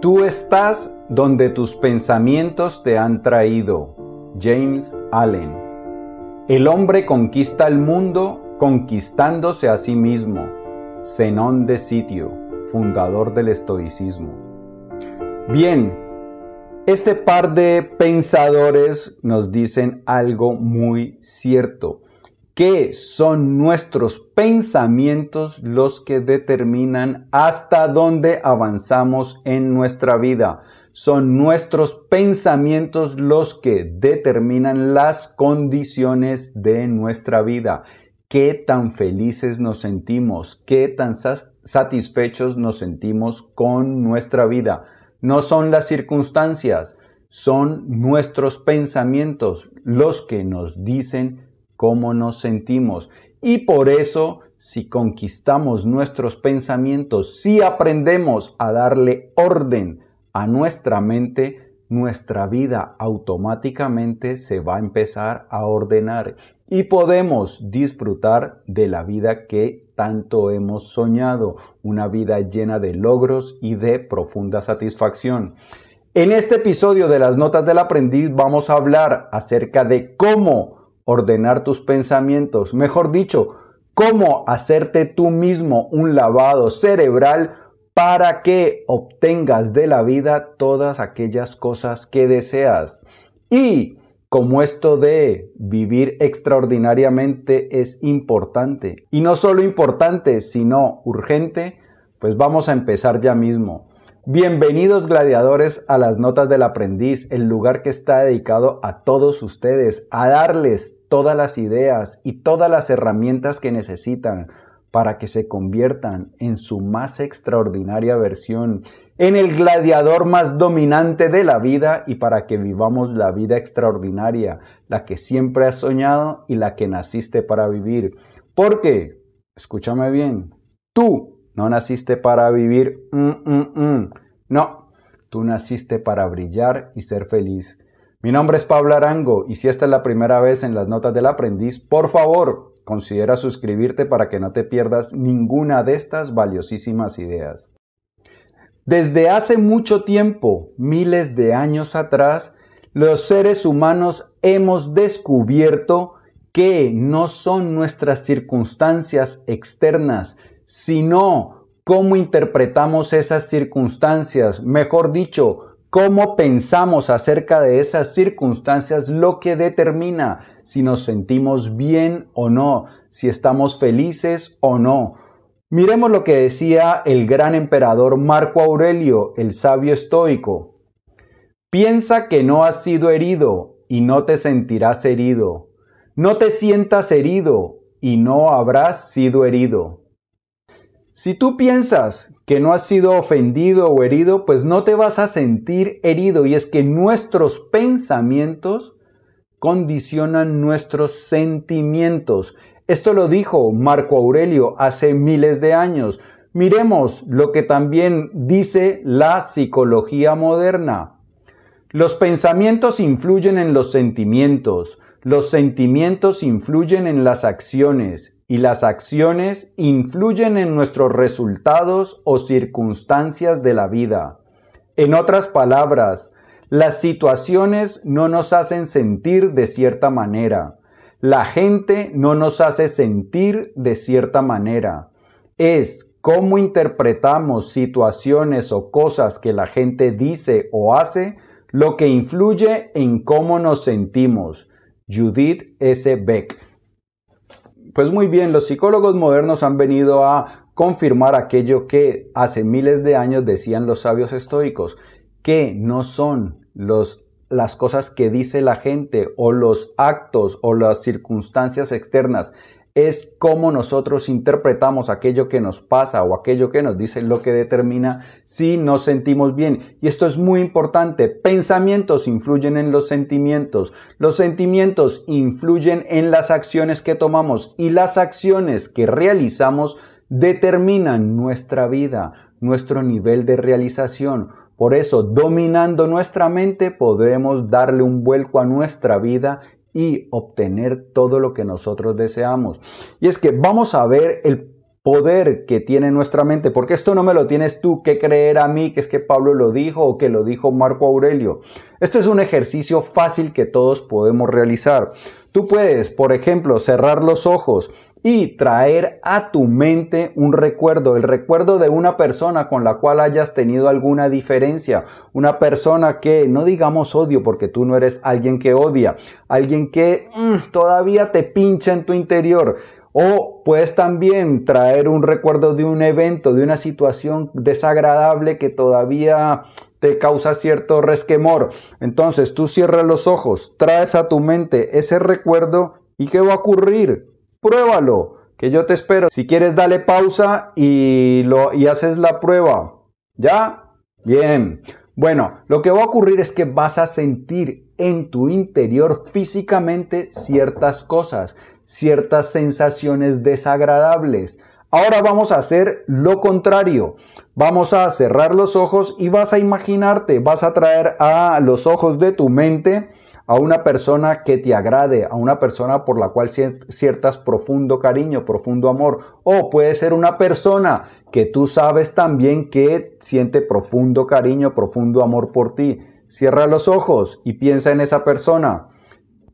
Tú estás donde tus pensamientos te han traído. James Allen. El hombre conquista el mundo conquistándose a sí mismo. Zenón de Sitio, fundador del estoicismo. Bien, este par de pensadores nos dicen algo muy cierto que son nuestros pensamientos los que determinan hasta dónde avanzamos en nuestra vida. Son nuestros pensamientos los que determinan las condiciones de nuestra vida. Qué tan felices nos sentimos, qué tan satisfechos nos sentimos con nuestra vida. No son las circunstancias, son nuestros pensamientos los que nos dicen cómo nos sentimos. Y por eso, si conquistamos nuestros pensamientos, si aprendemos a darle orden a nuestra mente, nuestra vida automáticamente se va a empezar a ordenar y podemos disfrutar de la vida que tanto hemos soñado, una vida llena de logros y de profunda satisfacción. En este episodio de las Notas del Aprendiz vamos a hablar acerca de cómo ordenar tus pensamientos, mejor dicho, cómo hacerte tú mismo un lavado cerebral para que obtengas de la vida todas aquellas cosas que deseas. Y como esto de vivir extraordinariamente es importante, y no solo importante, sino urgente, pues vamos a empezar ya mismo. Bienvenidos gladiadores a las Notas del Aprendiz, el lugar que está dedicado a todos ustedes, a darles todas las ideas y todas las herramientas que necesitan para que se conviertan en su más extraordinaria versión, en el gladiador más dominante de la vida y para que vivamos la vida extraordinaria, la que siempre has soñado y la que naciste para vivir. Porque, escúchame bien, tú no naciste para vivir, mm, mm, mm. no, tú naciste para brillar y ser feliz. Mi nombre es Pablo Arango y si esta es la primera vez en las notas del aprendiz, por favor, considera suscribirte para que no te pierdas ninguna de estas valiosísimas ideas. Desde hace mucho tiempo, miles de años atrás, los seres humanos hemos descubierto que no son nuestras circunstancias externas, sino cómo interpretamos esas circunstancias, mejor dicho, cómo pensamos acerca de esas circunstancias lo que determina si nos sentimos bien o no, si estamos felices o no. Miremos lo que decía el gran emperador Marco Aurelio, el sabio estoico. Piensa que no has sido herido y no te sentirás herido. No te sientas herido y no habrás sido herido. Si tú piensas que no has sido ofendido o herido, pues no te vas a sentir herido. Y es que nuestros pensamientos condicionan nuestros sentimientos. Esto lo dijo Marco Aurelio hace miles de años. Miremos lo que también dice la psicología moderna. Los pensamientos influyen en los sentimientos, los sentimientos influyen en las acciones y las acciones influyen en nuestros resultados o circunstancias de la vida. En otras palabras, las situaciones no nos hacen sentir de cierta manera. La gente no nos hace sentir de cierta manera. Es cómo interpretamos situaciones o cosas que la gente dice o hace lo que influye en cómo nos sentimos. Judith S. Beck pues muy bien, los psicólogos modernos han venido a confirmar aquello que hace miles de años decían los sabios estoicos, que no son los las cosas que dice la gente o los actos o las circunstancias externas es cómo nosotros interpretamos aquello que nos pasa o aquello que nos dice lo que determina si nos sentimos bien. Y esto es muy importante. Pensamientos influyen en los sentimientos. Los sentimientos influyen en las acciones que tomamos y las acciones que realizamos determinan nuestra vida, nuestro nivel de realización. Por eso, dominando nuestra mente, podremos darle un vuelco a nuestra vida y obtener todo lo que nosotros deseamos. Y es que vamos a ver el poder que tiene nuestra mente, porque esto no me lo tienes tú que creer a mí, que es que Pablo lo dijo o que lo dijo Marco Aurelio. Esto es un ejercicio fácil que todos podemos realizar. Tú puedes, por ejemplo, cerrar los ojos y traer a tu mente un recuerdo, el recuerdo de una persona con la cual hayas tenido alguna diferencia, una persona que no digamos odio porque tú no eres alguien que odia, alguien que mm, todavía te pincha en tu interior. O puedes también traer un recuerdo de un evento, de una situación desagradable que todavía te causa cierto resquemor. Entonces tú cierras los ojos, traes a tu mente ese recuerdo y ¿qué va a ocurrir? Pruébalo, que yo te espero. Si quieres, dale pausa y, lo, y haces la prueba. ¿Ya? Bien. Bueno, lo que va a ocurrir es que vas a sentir en tu interior físicamente ciertas cosas, ciertas sensaciones desagradables. Ahora vamos a hacer lo contrario. Vamos a cerrar los ojos y vas a imaginarte, vas a traer a los ojos de tu mente a una persona que te agrade, a una persona por la cual sientas profundo cariño, profundo amor. O puede ser una persona que tú sabes también que siente profundo cariño, profundo amor por ti. Cierra los ojos y piensa en esa persona.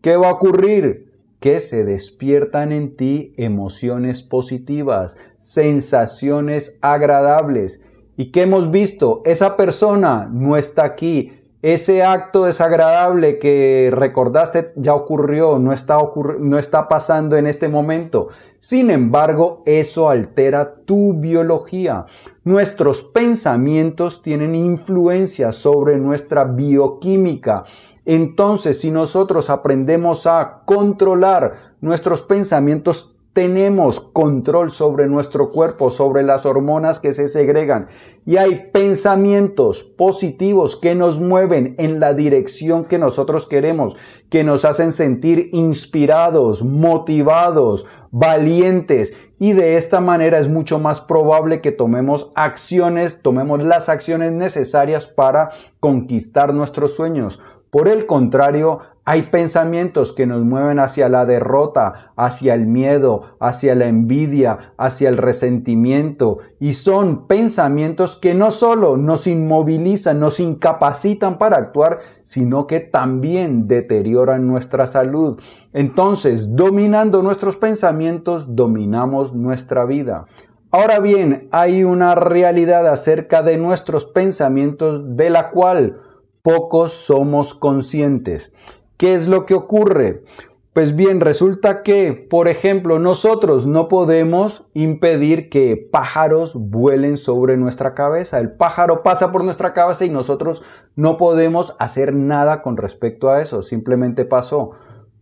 ¿Qué va a ocurrir? Que se despiertan en ti emociones positivas, sensaciones agradables. ¿Y que hemos visto? Esa persona no está aquí. Ese acto desagradable que recordaste ya ocurrió, no está, no está pasando en este momento. Sin embargo, eso altera tu biología. Nuestros pensamientos tienen influencia sobre nuestra bioquímica. Entonces, si nosotros aprendemos a controlar nuestros pensamientos, tenemos control sobre nuestro cuerpo, sobre las hormonas que se segregan. Y hay pensamientos positivos que nos mueven en la dirección que nosotros queremos, que nos hacen sentir inspirados, motivados, valientes. Y de esta manera es mucho más probable que tomemos acciones, tomemos las acciones necesarias para conquistar nuestros sueños. Por el contrario, hay pensamientos que nos mueven hacia la derrota, hacia el miedo, hacia la envidia, hacia el resentimiento. Y son pensamientos que no solo nos inmovilizan, nos incapacitan para actuar, sino que también deterioran nuestra salud. Entonces, dominando nuestros pensamientos, dominamos nuestra vida. Ahora bien, hay una realidad acerca de nuestros pensamientos de la cual pocos somos conscientes. ¿Qué es lo que ocurre? Pues bien, resulta que, por ejemplo, nosotros no podemos impedir que pájaros vuelen sobre nuestra cabeza. El pájaro pasa por nuestra cabeza y nosotros no podemos hacer nada con respecto a eso. Simplemente pasó.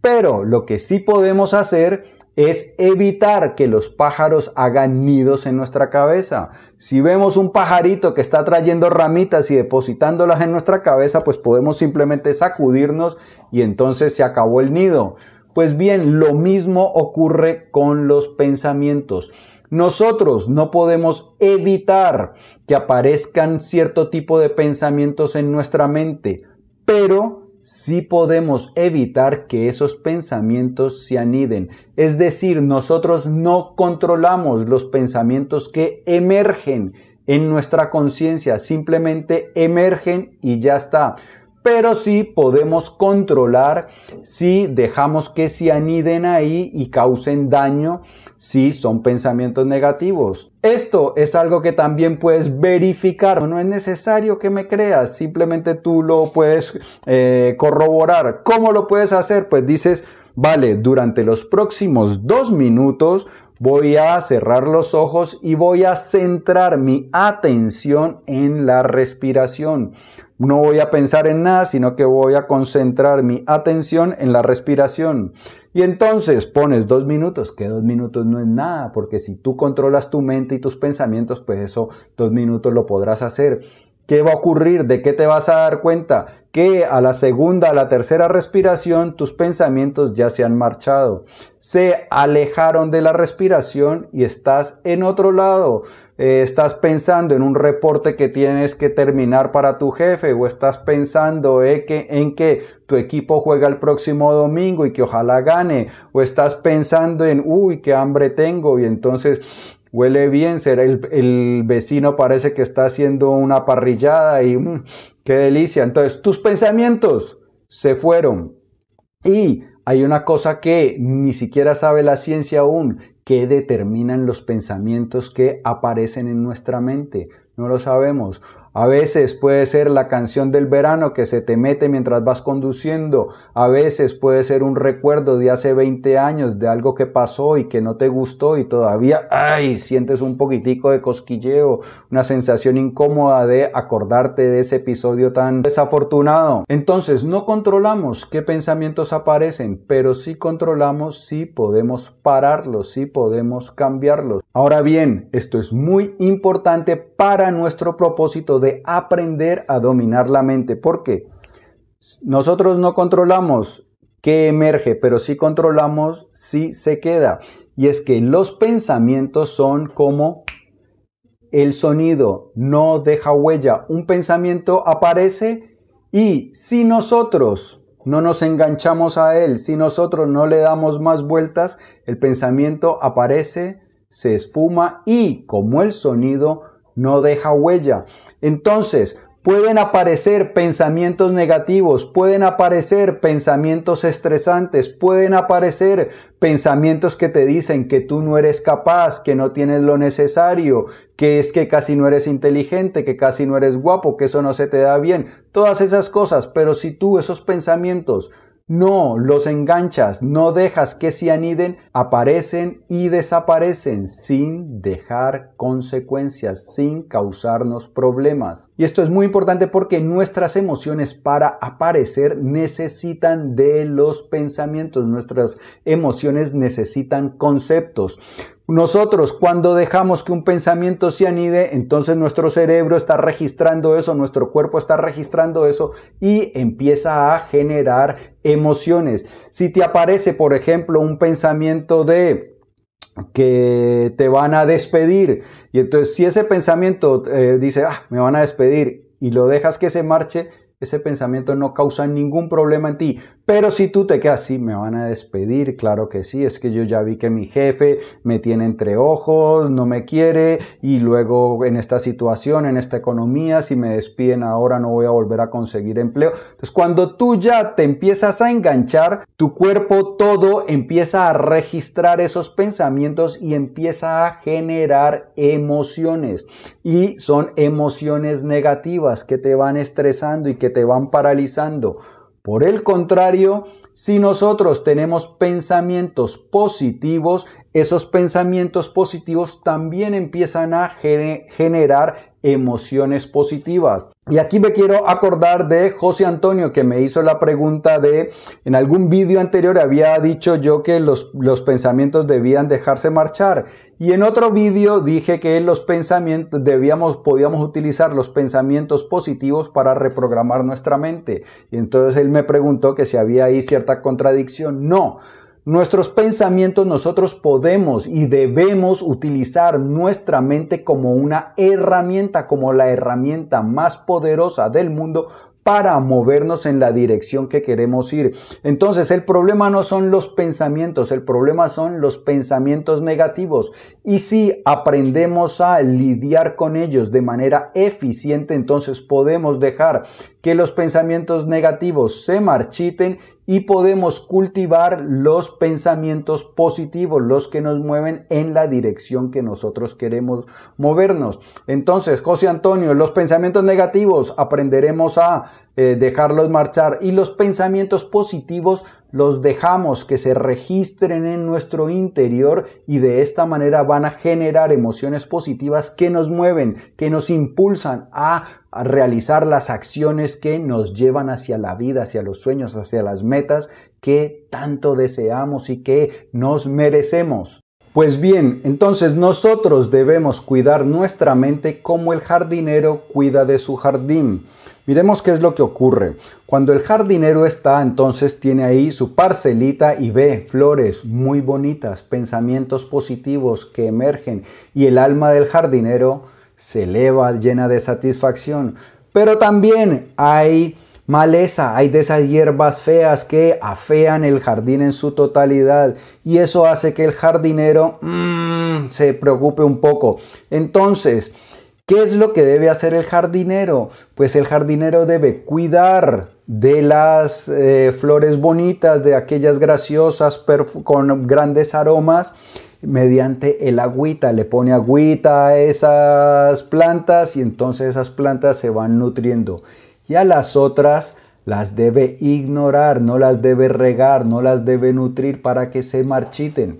Pero lo que sí podemos hacer es evitar que los pájaros hagan nidos en nuestra cabeza. Si vemos un pajarito que está trayendo ramitas y depositándolas en nuestra cabeza, pues podemos simplemente sacudirnos y entonces se acabó el nido. Pues bien, lo mismo ocurre con los pensamientos. Nosotros no podemos evitar que aparezcan cierto tipo de pensamientos en nuestra mente, pero sí podemos evitar que esos pensamientos se aniden. Es decir, nosotros no controlamos los pensamientos que emergen en nuestra conciencia, simplemente emergen y ya está pero sí podemos controlar si dejamos que se aniden ahí y causen daño si son pensamientos negativos. Esto es algo que también puedes verificar. No es necesario que me creas, simplemente tú lo puedes eh, corroborar. ¿Cómo lo puedes hacer? Pues dices, vale, durante los próximos dos minutos voy a cerrar los ojos y voy a centrar mi atención en la respiración. No voy a pensar en nada, sino que voy a concentrar mi atención en la respiración. Y entonces pones dos minutos, que dos minutos no es nada, porque si tú controlas tu mente y tus pensamientos, pues eso dos minutos lo podrás hacer. ¿Qué va a ocurrir? ¿De qué te vas a dar cuenta? Que a la segunda, a la tercera respiración, tus pensamientos ya se han marchado. Se alejaron de la respiración y estás en otro lado. Eh, estás pensando en un reporte que tienes que terminar para tu jefe o estás pensando eh, que, en que tu equipo juega el próximo domingo y que ojalá gane o estás pensando en, uy, qué hambre tengo y entonces huele bien, será el, vecino parece que está haciendo una parrillada y mm, qué delicia. Entonces, tus pensamientos se fueron. Y hay una cosa que ni siquiera sabe la ciencia aún, que determinan los pensamientos que aparecen en nuestra mente. No lo sabemos. A veces puede ser la canción del verano que se te mete mientras vas conduciendo. A veces puede ser un recuerdo de hace 20 años de algo que pasó y que no te gustó y todavía, ay, sientes un poquitico de cosquilleo, una sensación incómoda de acordarte de ese episodio tan desafortunado. Entonces, no controlamos qué pensamientos aparecen, pero sí controlamos si podemos pararlos, si podemos cambiarlos. Ahora bien, esto es muy importante para nuestro propósito de aprender a dominar la mente. porque Nosotros no controlamos qué emerge, pero sí controlamos si se queda. Y es que los pensamientos son como el sonido, no deja huella. Un pensamiento aparece y si nosotros no nos enganchamos a él, si nosotros no le damos más vueltas, el pensamiento aparece, se esfuma y como el sonido no deja huella. Entonces, pueden aparecer pensamientos negativos, pueden aparecer pensamientos estresantes, pueden aparecer pensamientos que te dicen que tú no eres capaz, que no tienes lo necesario, que es que casi no eres inteligente, que casi no eres guapo, que eso no se te da bien, todas esas cosas, pero si tú esos pensamientos no los enganchas, no dejas que se aniden, aparecen y desaparecen sin dejar consecuencias, sin causarnos problemas. Y esto es muy importante porque nuestras emociones para aparecer necesitan de los pensamientos, nuestras emociones necesitan conceptos. Nosotros cuando dejamos que un pensamiento se anide, entonces nuestro cerebro está registrando eso, nuestro cuerpo está registrando eso y empieza a generar emociones. Si te aparece, por ejemplo, un pensamiento de que te van a despedir y entonces si ese pensamiento eh, dice, ah, me van a despedir y lo dejas que se marche, ese pensamiento no causa ningún problema en ti. Pero si tú te quedas, sí, me van a despedir, claro que sí, es que yo ya vi que mi jefe me tiene entre ojos, no me quiere y luego en esta situación, en esta economía, si me despiden ahora no voy a volver a conseguir empleo. Entonces cuando tú ya te empiezas a enganchar, tu cuerpo todo empieza a registrar esos pensamientos y empieza a generar emociones. Y son emociones negativas que te van estresando y que te van paralizando. Por el contrario, si nosotros tenemos pensamientos positivos, esos pensamientos positivos también empiezan a generar emociones positivas. Y aquí me quiero acordar de José Antonio que me hizo la pregunta de, en algún vídeo anterior había dicho yo que los, los pensamientos debían dejarse marchar. Y en otro vídeo dije que los pensamientos debíamos, podíamos utilizar los pensamientos positivos para reprogramar nuestra mente. Y entonces él me preguntó que si había ahí cierta contradicción. No. Nuestros pensamientos nosotros podemos y debemos utilizar nuestra mente como una herramienta, como la herramienta más poderosa del mundo para movernos en la dirección que queremos ir. Entonces, el problema no son los pensamientos, el problema son los pensamientos negativos. Y si aprendemos a lidiar con ellos de manera eficiente, entonces podemos dejar que los pensamientos negativos se marchiten y podemos cultivar los pensamientos positivos, los que nos mueven en la dirección que nosotros queremos movernos. Entonces, José Antonio, los pensamientos negativos aprenderemos a eh, dejarlos marchar y los pensamientos positivos los dejamos que se registren en nuestro interior y de esta manera van a generar emociones positivas que nos mueven, que nos impulsan a, a realizar las acciones que nos llevan hacia la vida, hacia los sueños, hacia las metas que tanto deseamos y que nos merecemos. Pues bien, entonces nosotros debemos cuidar nuestra mente como el jardinero cuida de su jardín. Miremos qué es lo que ocurre. Cuando el jardinero está, entonces tiene ahí su parcelita y ve flores muy bonitas, pensamientos positivos que emergen y el alma del jardinero se eleva llena de satisfacción. Pero también hay maleza, hay de esas hierbas feas que afean el jardín en su totalidad y eso hace que el jardinero... Mm, se preocupe un poco. Entonces, ¿qué es lo que debe hacer el jardinero? Pues el jardinero debe cuidar de las eh, flores bonitas, de aquellas graciosas con grandes aromas mediante el agüita, le pone agüita a esas plantas y entonces esas plantas se van nutriendo. Y a las otras las debe ignorar, no las debe regar, no las debe nutrir para que se marchiten.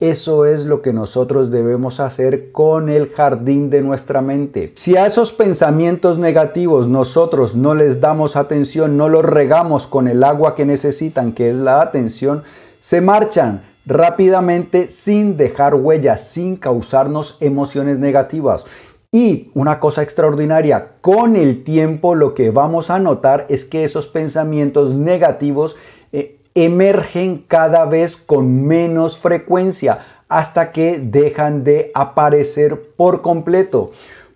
Eso es lo que nosotros debemos hacer con el jardín de nuestra mente. Si a esos pensamientos negativos nosotros no les damos atención, no los regamos con el agua que necesitan, que es la atención, se marchan, rápidamente sin dejar huellas, sin causarnos emociones negativas. Y una cosa extraordinaria, con el tiempo lo que vamos a notar es que esos pensamientos negativos eh, emergen cada vez con menos frecuencia hasta que dejan de aparecer por completo.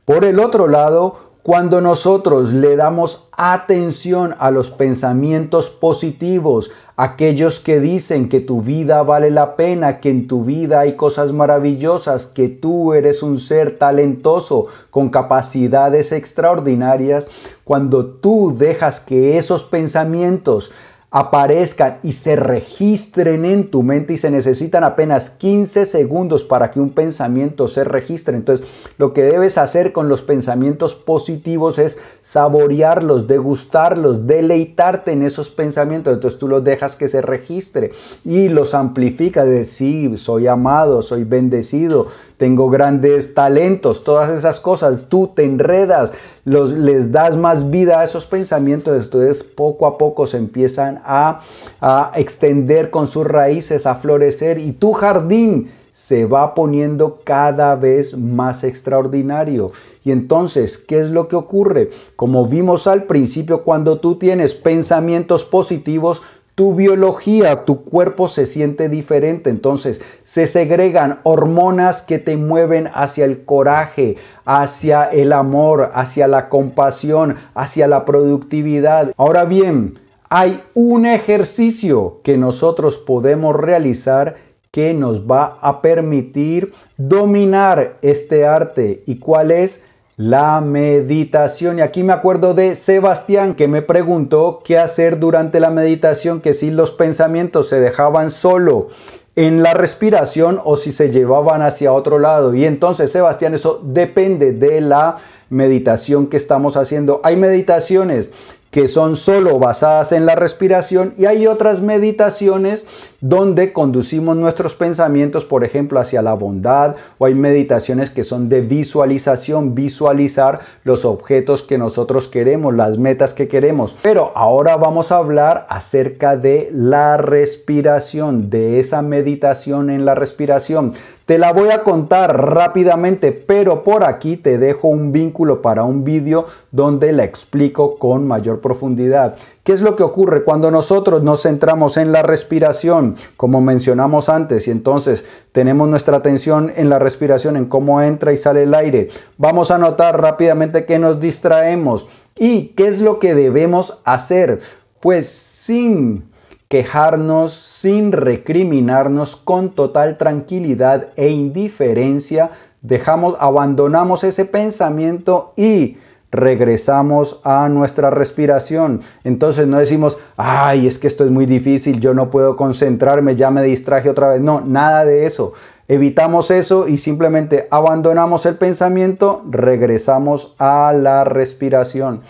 Por el otro lado, cuando nosotros le damos atención a los pensamientos positivos, aquellos que dicen que tu vida vale la pena, que en tu vida hay cosas maravillosas, que tú eres un ser talentoso con capacidades extraordinarias, cuando tú dejas que esos pensamientos aparezcan y se registren en tu mente y se necesitan apenas 15 segundos para que un pensamiento se registre. Entonces, lo que debes hacer con los pensamientos positivos es saborearlos, degustarlos, deleitarte en esos pensamientos. Entonces, tú los dejas que se registre y los amplifica de sí, soy amado, soy bendecido, tengo grandes talentos, todas esas cosas. Tú te enredas, los, les das más vida a esos pensamientos, entonces poco a poco se empiezan a, a extender con sus raíces, a florecer y tu jardín se va poniendo cada vez más extraordinario. Y entonces, ¿qué es lo que ocurre? Como vimos al principio, cuando tú tienes pensamientos positivos, tu biología, tu cuerpo se siente diferente, entonces se segregan hormonas que te mueven hacia el coraje, hacia el amor, hacia la compasión, hacia la productividad. Ahora bien, hay un ejercicio que nosotros podemos realizar que nos va a permitir dominar este arte. ¿Y cuál es? La meditación. Y aquí me acuerdo de Sebastián que me preguntó qué hacer durante la meditación, que si los pensamientos se dejaban solo en la respiración o si se llevaban hacia otro lado. Y entonces, Sebastián, eso depende de la meditación que estamos haciendo. Hay meditaciones que son solo basadas en la respiración y hay otras meditaciones donde conducimos nuestros pensamientos, por ejemplo, hacia la bondad o hay meditaciones que son de visualización, visualizar los objetos que nosotros queremos, las metas que queremos. Pero ahora vamos a hablar acerca de la respiración, de esa meditación en la respiración. Te la voy a contar rápidamente, pero por aquí te dejo un vínculo para un vídeo donde la explico con mayor profundidad. ¿Qué es lo que ocurre cuando nosotros nos centramos en la respiración, como mencionamos antes, y entonces tenemos nuestra atención en la respiración, en cómo entra y sale el aire? Vamos a notar rápidamente que nos distraemos. ¿Y qué es lo que debemos hacer? Pues sin quejarnos, sin recriminarnos, con total tranquilidad e indiferencia, dejamos, abandonamos ese pensamiento y regresamos a nuestra respiración. Entonces no decimos, ay, es que esto es muy difícil, yo no puedo concentrarme, ya me distraje otra vez. No, nada de eso. Evitamos eso y simplemente abandonamos el pensamiento, regresamos a la respiración.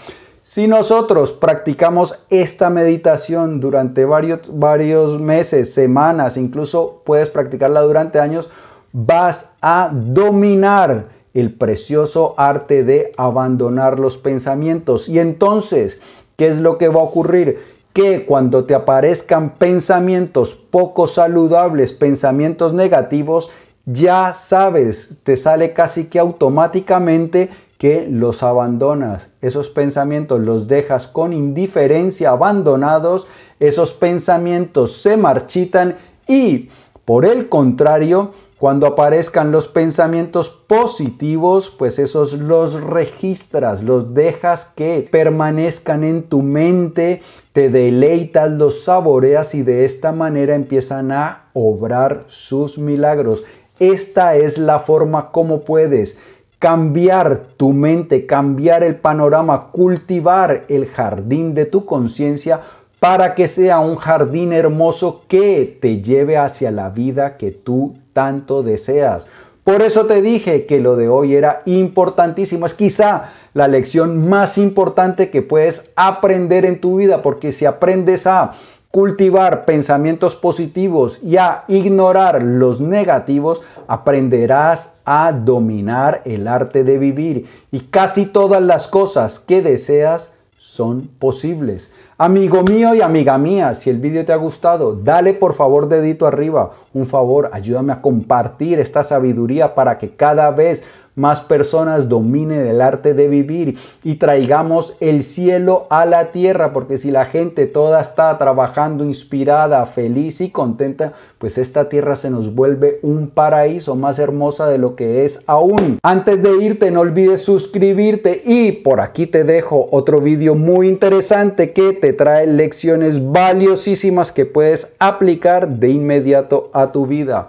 Si nosotros practicamos esta meditación durante varios, varios meses, semanas, incluso puedes practicarla durante años, vas a dominar el precioso arte de abandonar los pensamientos. Y entonces, ¿qué es lo que va a ocurrir? Que cuando te aparezcan pensamientos poco saludables, pensamientos negativos, ya sabes, te sale casi que automáticamente que los abandonas. Esos pensamientos los dejas con indiferencia abandonados, esos pensamientos se marchitan y, por el contrario, cuando aparezcan los pensamientos positivos, pues esos los registras, los dejas que permanezcan en tu mente, te deleitas, los saboreas y de esta manera empiezan a obrar sus milagros. esta es la forma como puedes cambiar tu mente, cambiar el panorama, cultivar el jardín de tu conciencia para que sea un jardín hermoso que te lleve hacia la vida que tú tanto deseas. Por eso te dije que lo de hoy era importantísimo. Es quizá la lección más importante que puedes aprender en tu vida, porque si aprendes a cultivar pensamientos positivos y a ignorar los negativos, aprenderás a dominar el arte de vivir y casi todas las cosas que deseas son posibles. Amigo mío y amiga mía, si el vídeo te ha gustado, dale por favor dedito arriba. Un favor, ayúdame a compartir esta sabiduría para que cada vez más personas dominen el arte de vivir y traigamos el cielo a la tierra, porque si la gente toda está trabajando inspirada, feliz y contenta, pues esta tierra se nos vuelve un paraíso más hermosa de lo que es aún. Antes de irte, no olvides suscribirte y por aquí te dejo otro vídeo muy interesante que trae lecciones valiosísimas que puedes aplicar de inmediato a tu vida.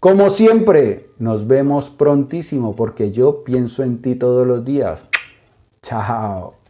Como siempre, nos vemos prontísimo porque yo pienso en ti todos los días. Chao.